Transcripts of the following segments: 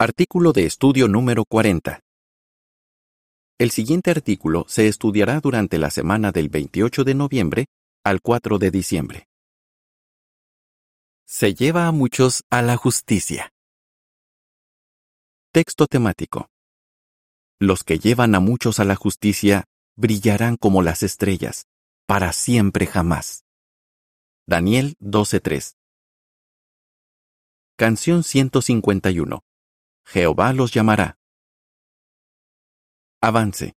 Artículo de estudio número 40. El siguiente artículo se estudiará durante la semana del 28 de noviembre al 4 de diciembre. Se lleva a muchos a la justicia. Texto temático. Los que llevan a muchos a la justicia brillarán como las estrellas, para siempre jamás. Daniel 12.3. Canción 151. Jehová los llamará. Avance.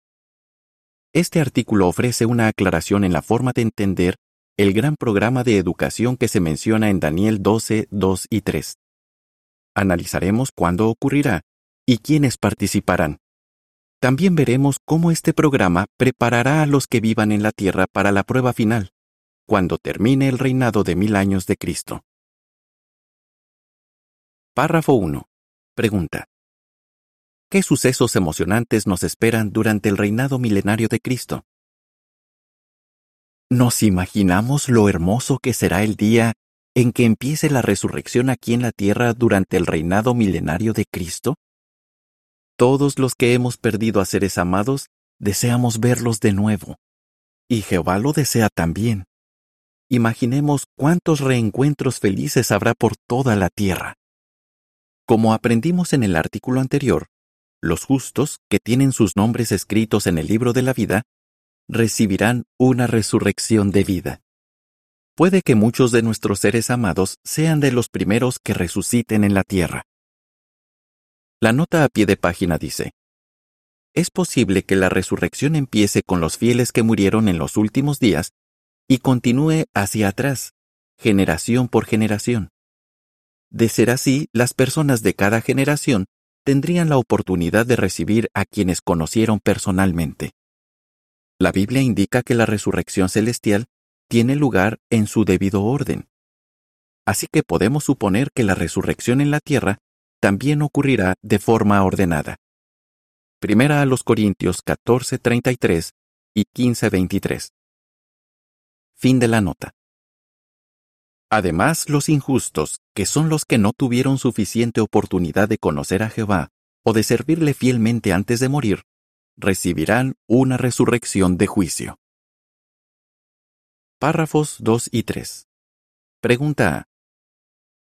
Este artículo ofrece una aclaración en la forma de entender el gran programa de educación que se menciona en Daniel 12, 2 y 3. Analizaremos cuándo ocurrirá y quiénes participarán. También veremos cómo este programa preparará a los que vivan en la tierra para la prueba final, cuando termine el reinado de mil años de Cristo. Párrafo 1. Pregunta. ¿Qué sucesos emocionantes nos esperan durante el reinado milenario de Cristo? ¿Nos imaginamos lo hermoso que será el día en que empiece la resurrección aquí en la tierra durante el reinado milenario de Cristo? Todos los que hemos perdido a seres amados deseamos verlos de nuevo. Y Jehová lo desea también. Imaginemos cuántos reencuentros felices habrá por toda la tierra. Como aprendimos en el artículo anterior, los justos, que tienen sus nombres escritos en el libro de la vida, recibirán una resurrección de vida. Puede que muchos de nuestros seres amados sean de los primeros que resuciten en la tierra. La nota a pie de página dice, Es posible que la resurrección empiece con los fieles que murieron en los últimos días y continúe hacia atrás, generación por generación. De ser así, las personas de cada generación tendrían la oportunidad de recibir a quienes conocieron personalmente. La Biblia indica que la resurrección celestial tiene lugar en su debido orden. Así que podemos suponer que la resurrección en la tierra también ocurrirá de forma ordenada. Primera a los Corintios 14:33 y 15:23. Fin de la nota. Además, los injustos, que son los que no tuvieron suficiente oportunidad de conocer a Jehová o de servirle fielmente antes de morir, recibirán una resurrección de juicio. Párrafos 2 y 3. Pregunta A.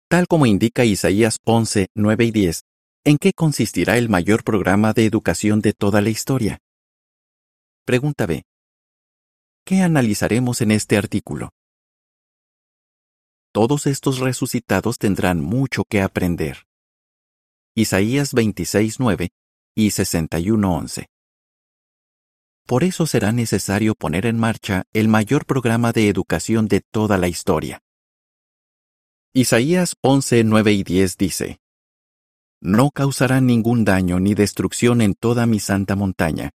Tal como indica Isaías 11, 9 y 10, ¿en qué consistirá el mayor programa de educación de toda la historia? Pregunta B. ¿Qué analizaremos en este artículo? Todos estos resucitados tendrán mucho que aprender. Isaías 26.9 y 61.11. Por eso será necesario poner en marcha el mayor programa de educación de toda la historia. Isaías 11, 9 y 10 dice, No causará ningún daño ni destrucción en toda mi santa montaña,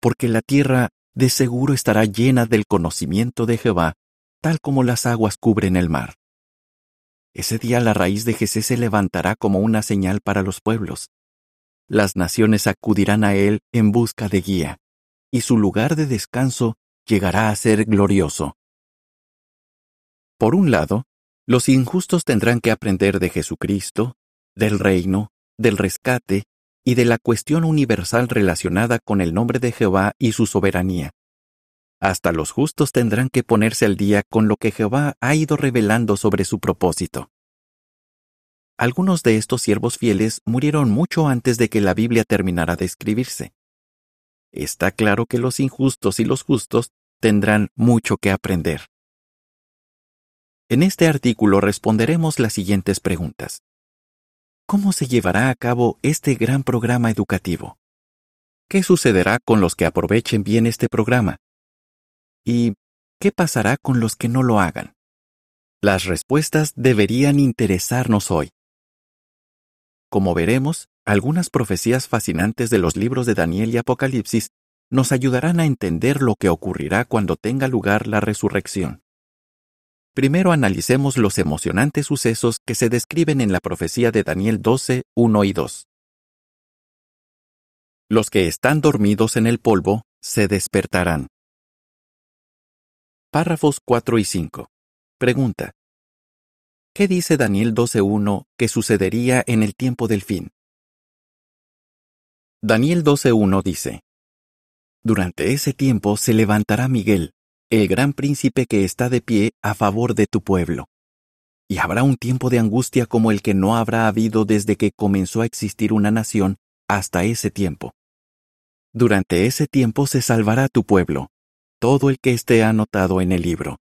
porque la tierra de seguro estará llena del conocimiento de Jehová, tal como las aguas cubren el mar. Ese día la raíz de Jesé se levantará como una señal para los pueblos. Las naciones acudirán a él en busca de guía, y su lugar de descanso llegará a ser glorioso. Por un lado, los injustos tendrán que aprender de Jesucristo, del reino, del rescate y de la cuestión universal relacionada con el nombre de Jehová y su soberanía. Hasta los justos tendrán que ponerse al día con lo que Jehová ha ido revelando sobre su propósito. Algunos de estos siervos fieles murieron mucho antes de que la Biblia terminara de escribirse. Está claro que los injustos y los justos tendrán mucho que aprender. En este artículo responderemos las siguientes preguntas. ¿Cómo se llevará a cabo este gran programa educativo? ¿Qué sucederá con los que aprovechen bien este programa? ¿Y qué pasará con los que no lo hagan? Las respuestas deberían interesarnos hoy. Como veremos, algunas profecías fascinantes de los libros de Daniel y Apocalipsis nos ayudarán a entender lo que ocurrirá cuando tenga lugar la resurrección. Primero analicemos los emocionantes sucesos que se describen en la profecía de Daniel 12, 1 y 2. Los que están dormidos en el polvo se despertarán. Párrafos 4 y 5. Pregunta. ¿Qué dice Daniel 12.1 que sucedería en el tiempo del fin? Daniel 12.1 dice, Durante ese tiempo se levantará Miguel, el gran príncipe que está de pie a favor de tu pueblo. Y habrá un tiempo de angustia como el que no habrá habido desde que comenzó a existir una nación hasta ese tiempo. Durante ese tiempo se salvará tu pueblo, todo el que esté anotado en el libro.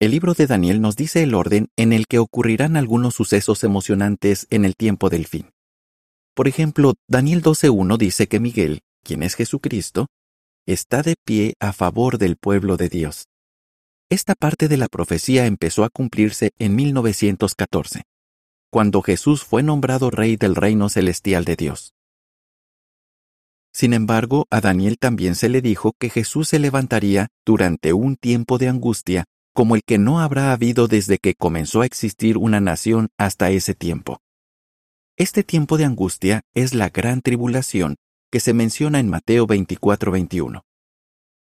El libro de Daniel nos dice el orden en el que ocurrirán algunos sucesos emocionantes en el tiempo del fin. Por ejemplo, Daniel 12.1 dice que Miguel, quien es Jesucristo, está de pie a favor del pueblo de Dios. Esta parte de la profecía empezó a cumplirse en 1914, cuando Jesús fue nombrado Rey del reino celestial de Dios. Sin embargo, a Daniel también se le dijo que Jesús se levantaría durante un tiempo de angustia como el que no habrá habido desde que comenzó a existir una nación hasta ese tiempo. Este tiempo de angustia es la gran tribulación que se menciona en Mateo 24-21.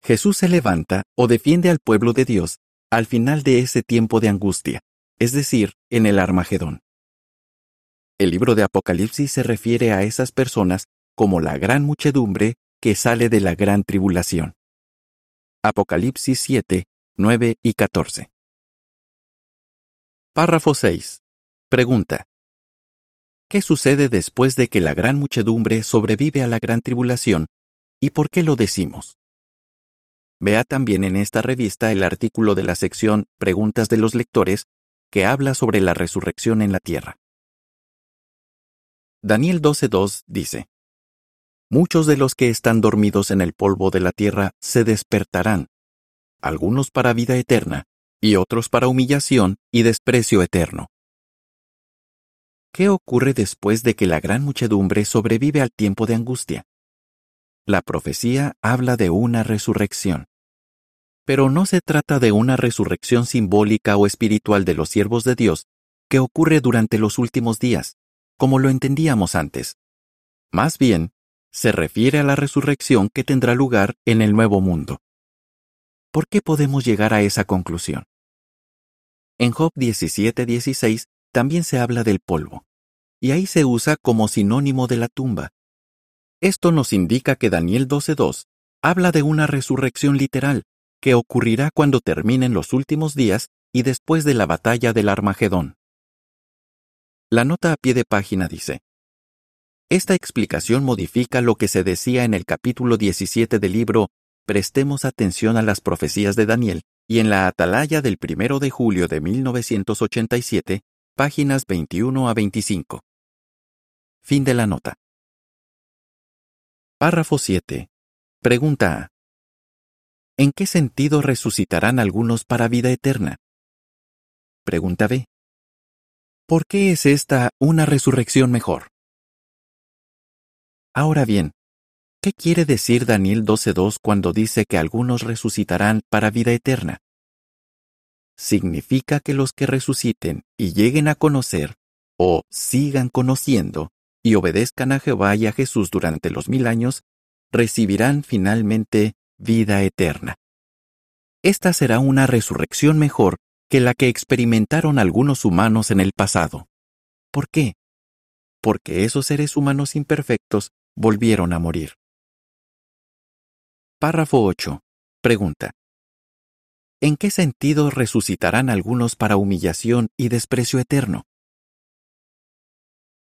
Jesús se levanta o defiende al pueblo de Dios al final de ese tiempo de angustia, es decir, en el Armagedón. El libro de Apocalipsis se refiere a esas personas como la gran muchedumbre que sale de la gran tribulación. Apocalipsis 7, 9 y 14. Párrafo 6. Pregunta. ¿Qué sucede después de que la gran muchedumbre sobrevive a la gran tribulación y por qué lo decimos? Vea también en esta revista el artículo de la sección Preguntas de los lectores que habla sobre la resurrección en la tierra. Daniel 12.2 dice, Muchos de los que están dormidos en el polvo de la tierra se despertarán, algunos para vida eterna y otros para humillación y desprecio eterno. ¿Qué ocurre después de que la gran muchedumbre sobrevive al tiempo de angustia? La profecía habla de una resurrección. Pero no se trata de una resurrección simbólica o espiritual de los siervos de Dios que ocurre durante los últimos días, como lo entendíamos antes. Más bien, se refiere a la resurrección que tendrá lugar en el nuevo mundo. ¿Por qué podemos llegar a esa conclusión? En Job 17:16 también se habla del polvo, y ahí se usa como sinónimo de la tumba. Esto nos indica que Daniel 12.2 habla de una resurrección literal que ocurrirá cuando terminen los últimos días y después de la batalla del Armagedón. La nota a pie de página dice, Esta explicación modifica lo que se decía en el capítulo 17 del libro Prestemos atención a las profecías de Daniel y en la atalaya del primero de julio de 1987 páginas 21 a 25. Fin de la nota. Párrafo 7. Pregunta A. ¿En qué sentido resucitarán algunos para vida eterna? Pregunta B. ¿Por qué es esta una resurrección mejor? Ahora bien, ¿qué quiere decir Daniel 12.2 cuando dice que algunos resucitarán para vida eterna? significa que los que resuciten y lleguen a conocer, o sigan conociendo, y obedezcan a Jehová y a Jesús durante los mil años, recibirán finalmente vida eterna. Esta será una resurrección mejor que la que experimentaron algunos humanos en el pasado. ¿Por qué? Porque esos seres humanos imperfectos volvieron a morir. Párrafo 8. Pregunta. ¿En qué sentido resucitarán algunos para humillación y desprecio eterno?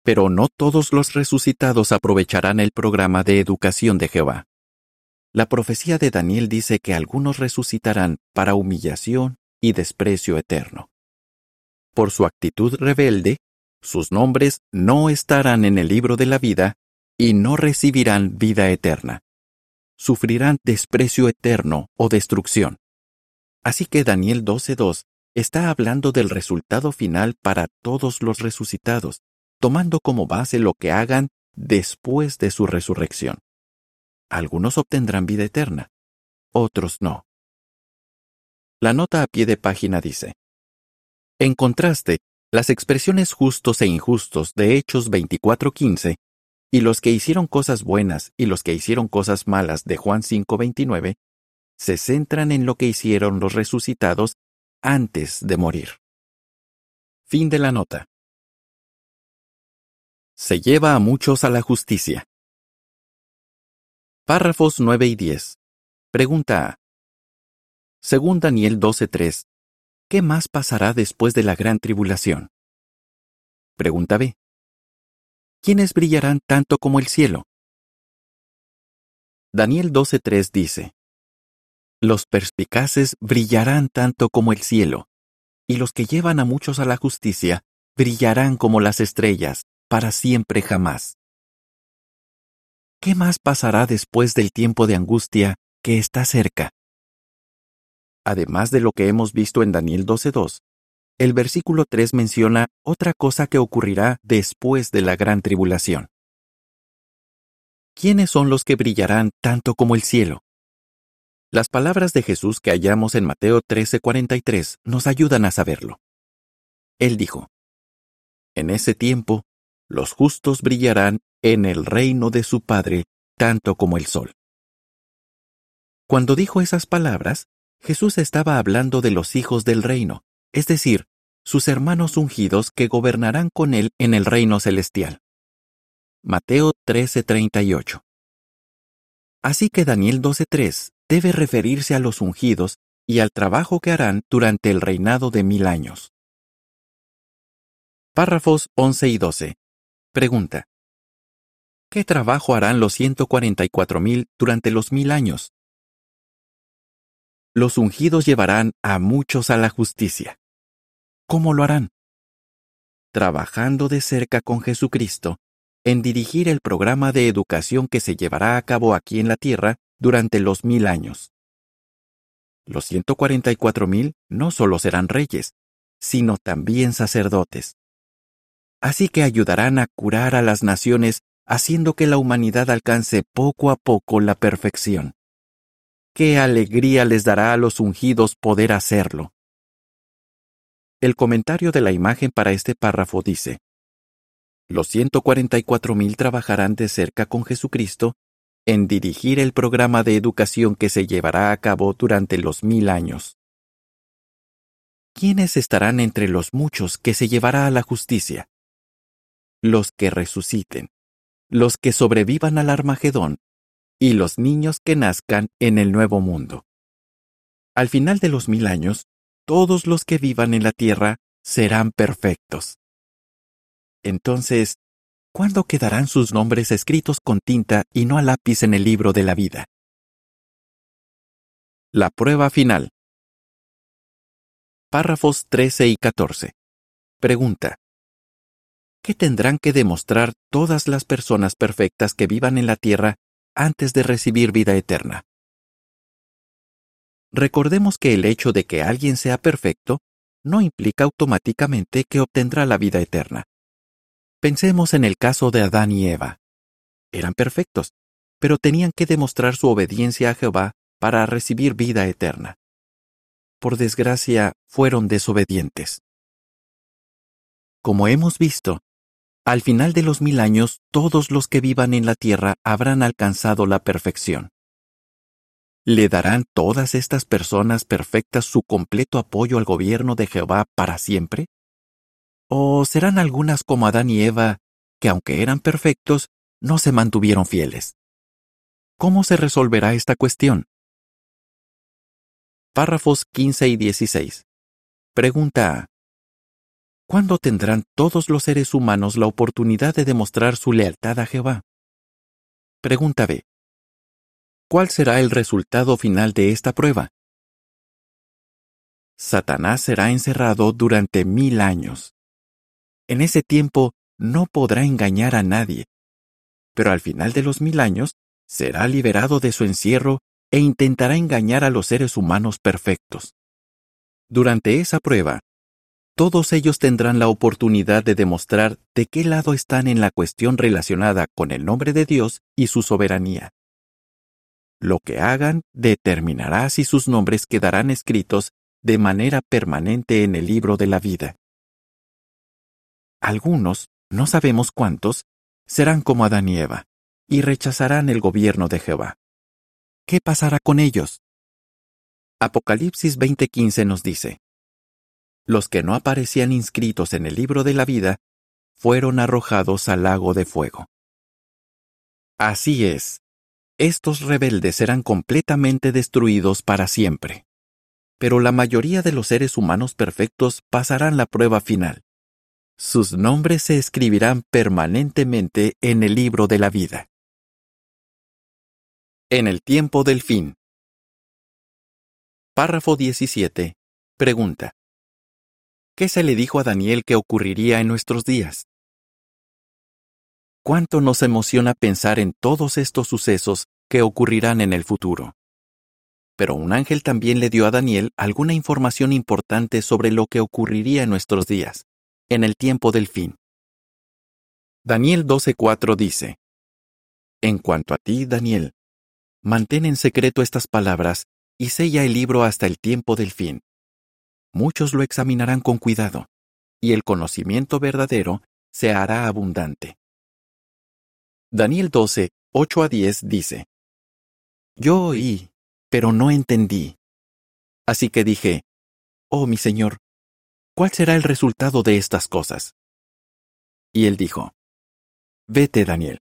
Pero no todos los resucitados aprovecharán el programa de educación de Jehová. La profecía de Daniel dice que algunos resucitarán para humillación y desprecio eterno. Por su actitud rebelde, sus nombres no estarán en el libro de la vida y no recibirán vida eterna. Sufrirán desprecio eterno o destrucción. Así que Daniel 12.2 está hablando del resultado final para todos los resucitados, tomando como base lo que hagan después de su resurrección. Algunos obtendrán vida eterna, otros no. La nota a pie de página dice, En contraste, las expresiones justos e injustos de Hechos 24.15 y los que hicieron cosas buenas y los que hicieron cosas malas de Juan 5.29 se centran en lo que hicieron los resucitados antes de morir. Fin de la nota. Se lleva a muchos a la justicia. Párrafos 9 y 10. Pregunta A. Según Daniel 12.3, ¿qué más pasará después de la gran tribulación? Pregunta B. ¿Quiénes brillarán tanto como el cielo? Daniel 12.3 dice, Los perspicaces brillarán tanto como el cielo, y los que llevan a muchos a la justicia brillarán como las estrellas, para siempre jamás. ¿Qué más pasará después del tiempo de angustia que está cerca? Además de lo que hemos visto en Daniel 12.2, el versículo 3 menciona otra cosa que ocurrirá después de la gran tribulación. ¿Quiénes son los que brillarán tanto como el cielo? Las palabras de Jesús que hallamos en Mateo 13:43 nos ayudan a saberlo. Él dijo, En ese tiempo, los justos brillarán en el reino de su Padre tanto como el sol. Cuando dijo esas palabras, Jesús estaba hablando de los hijos del reino, es decir, sus hermanos ungidos que gobernarán con él en el reino celestial. Mateo 13:38. Así que Daniel 12:3 debe referirse a los ungidos y al trabajo que harán durante el reinado de mil años. Párrafos 11 y 12. Pregunta. ¿Qué trabajo harán los 144.000 durante los mil años? Los ungidos llevarán a muchos a la justicia. ¿Cómo lo harán? Trabajando de cerca con Jesucristo en dirigir el programa de educación que se llevará a cabo aquí en la tierra durante los mil años. Los 144.000 no solo serán reyes, sino también sacerdotes así que ayudarán a curar a las naciones haciendo que la humanidad alcance poco a poco la perfección. Qué alegría les dará a los ungidos poder hacerlo. El comentario de la imagen para este párrafo dice, Los 144.000 trabajarán de cerca con Jesucristo en dirigir el programa de educación que se llevará a cabo durante los mil años. ¿Quiénes estarán entre los muchos que se llevará a la justicia? los que resuciten, los que sobrevivan al Armagedón y los niños que nazcan en el nuevo mundo. Al final de los mil años, todos los que vivan en la tierra serán perfectos. Entonces, ¿cuándo quedarán sus nombres escritos con tinta y no a lápiz en el libro de la vida? La prueba final. Párrafos 13 y 14. Pregunta. ¿qué tendrán que demostrar todas las personas perfectas que vivan en la tierra antes de recibir vida eterna? Recordemos que el hecho de que alguien sea perfecto no implica automáticamente que obtendrá la vida eterna. Pensemos en el caso de Adán y Eva. Eran perfectos, pero tenían que demostrar su obediencia a Jehová para recibir vida eterna. Por desgracia, fueron desobedientes. Como hemos visto, al final de los mil años, todos los que vivan en la tierra habrán alcanzado la perfección. ¿Le darán todas estas personas perfectas su completo apoyo al gobierno de Jehová para siempre? ¿O serán algunas como Adán y Eva, que aunque eran perfectos, no se mantuvieron fieles? ¿Cómo se resolverá esta cuestión? Párrafos 15 y 16. Pregunta A. ¿Cuándo tendrán todos los seres humanos la oportunidad de demostrar su lealtad a Jehová? Pregunta B. ¿Cuál será el resultado final de esta prueba? Satanás será encerrado durante mil años. En ese tiempo no podrá engañar a nadie, pero al final de los mil años será liberado de su encierro e intentará engañar a los seres humanos perfectos. Durante esa prueba, todos ellos tendrán la oportunidad de demostrar de qué lado están en la cuestión relacionada con el nombre de Dios y su soberanía. Lo que hagan determinará si sus nombres quedarán escritos de manera permanente en el libro de la vida. Algunos, no sabemos cuántos, serán como Adán y Eva, y rechazarán el gobierno de Jehová. ¿Qué pasará con ellos? Apocalipsis 20:15 nos dice, los que no aparecían inscritos en el libro de la vida fueron arrojados al lago de fuego. Así es, estos rebeldes serán completamente destruidos para siempre. Pero la mayoría de los seres humanos perfectos pasarán la prueba final. Sus nombres se escribirán permanentemente en el libro de la vida. En el tiempo del fin. Párrafo 17. Pregunta. ¿Qué se le dijo a Daniel que ocurriría en nuestros días? ¿Cuánto nos emociona pensar en todos estos sucesos que ocurrirán en el futuro? Pero un ángel también le dio a Daniel alguna información importante sobre lo que ocurriría en nuestros días, en el tiempo del fin. Daniel 12:4 dice, En cuanto a ti, Daniel, mantén en secreto estas palabras y sella el libro hasta el tiempo del fin muchos lo examinarán con cuidado, y el conocimiento verdadero se hará abundante. Daniel 12, 8 a 10 dice, Yo oí, pero no entendí. Así que dije, Oh mi Señor, ¿cuál será el resultado de estas cosas? Y él dijo, Vete, Daniel,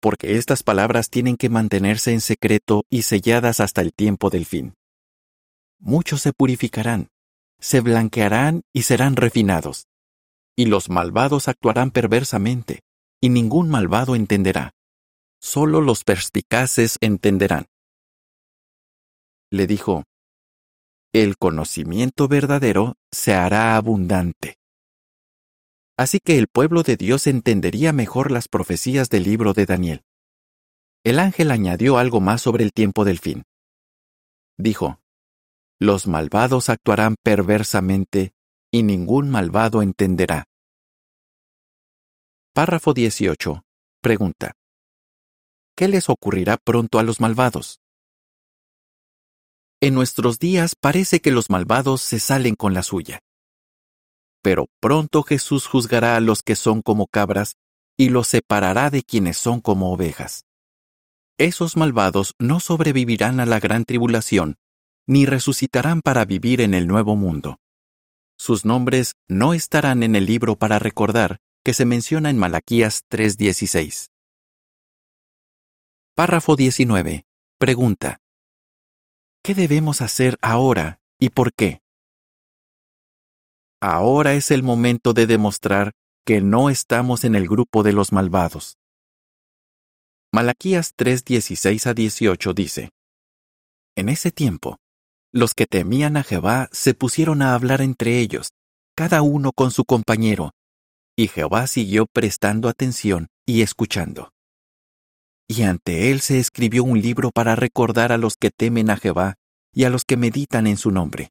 porque estas palabras tienen que mantenerse en secreto y selladas hasta el tiempo del fin. Muchos se purificarán, se blanquearán y serán refinados. Y los malvados actuarán perversamente, y ningún malvado entenderá. Solo los perspicaces entenderán. Le dijo, El conocimiento verdadero se hará abundante. Así que el pueblo de Dios entendería mejor las profecías del libro de Daniel. El ángel añadió algo más sobre el tiempo del fin. Dijo, los malvados actuarán perversamente y ningún malvado entenderá. Párrafo 18. Pregunta. ¿Qué les ocurrirá pronto a los malvados? En nuestros días parece que los malvados se salen con la suya. Pero pronto Jesús juzgará a los que son como cabras y los separará de quienes son como ovejas. Esos malvados no sobrevivirán a la gran tribulación ni resucitarán para vivir en el nuevo mundo. Sus nombres no estarán en el libro para recordar que se menciona en Malaquías 3:16. Párrafo 19. Pregunta. ¿Qué debemos hacer ahora y por qué? Ahora es el momento de demostrar que no estamos en el grupo de los malvados. Malaquías 3:16 a 18 dice, En ese tiempo, los que temían a Jehová se pusieron a hablar entre ellos, cada uno con su compañero, y Jehová siguió prestando atención y escuchando. Y ante él se escribió un libro para recordar a los que temen a Jehová y a los que meditan en su nombre.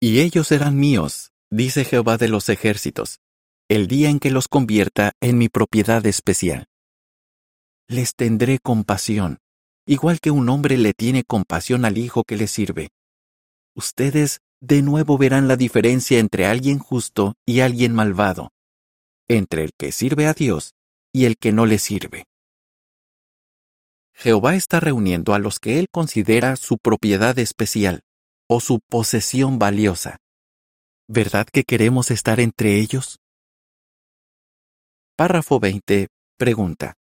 Y ellos serán míos, dice Jehová de los ejércitos, el día en que los convierta en mi propiedad especial. Les tendré compasión, igual que un hombre le tiene compasión al hijo que le sirve. Ustedes de nuevo verán la diferencia entre alguien justo y alguien malvado, entre el que sirve a Dios y el que no le sirve. Jehová está reuniendo a los que él considera su propiedad especial o su posesión valiosa. ¿Verdad que queremos estar entre ellos? Párrafo 20. Pregunta.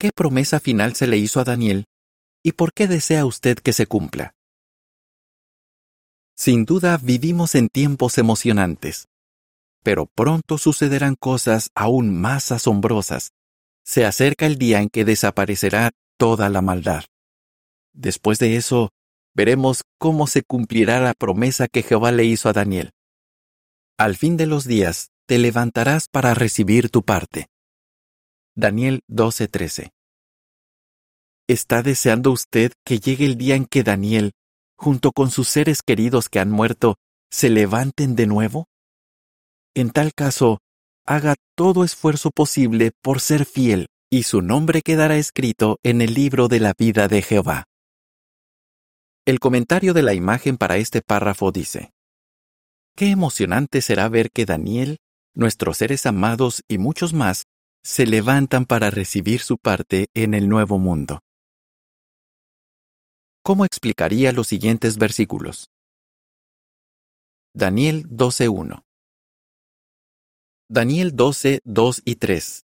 ¿Qué promesa final se le hizo a Daniel y por qué desea usted que se cumpla? Sin duda vivimos en tiempos emocionantes, pero pronto sucederán cosas aún más asombrosas. Se acerca el día en que desaparecerá toda la maldad. Después de eso, veremos cómo se cumplirá la promesa que Jehová le hizo a Daniel. Al fin de los días, te levantarás para recibir tu parte. Daniel 12:13. ¿Está deseando usted que llegue el día en que Daniel, junto con sus seres queridos que han muerto, se levanten de nuevo? En tal caso, haga todo esfuerzo posible por ser fiel, y su nombre quedará escrito en el libro de la vida de Jehová. El comentario de la imagen para este párrafo dice, Qué emocionante será ver que Daniel, nuestros seres amados y muchos más se levantan para recibir su parte en el nuevo mundo. ¿Cómo explicaría los siguientes versículos? Daniel 12.1 Daniel 12, 2 y 3.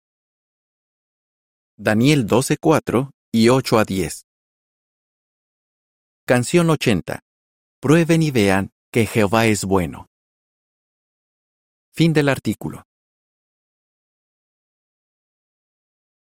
Daniel 12, 4 y 8 a 10. Canción 80. Prueben y vean que Jehová es bueno. Fin del artículo.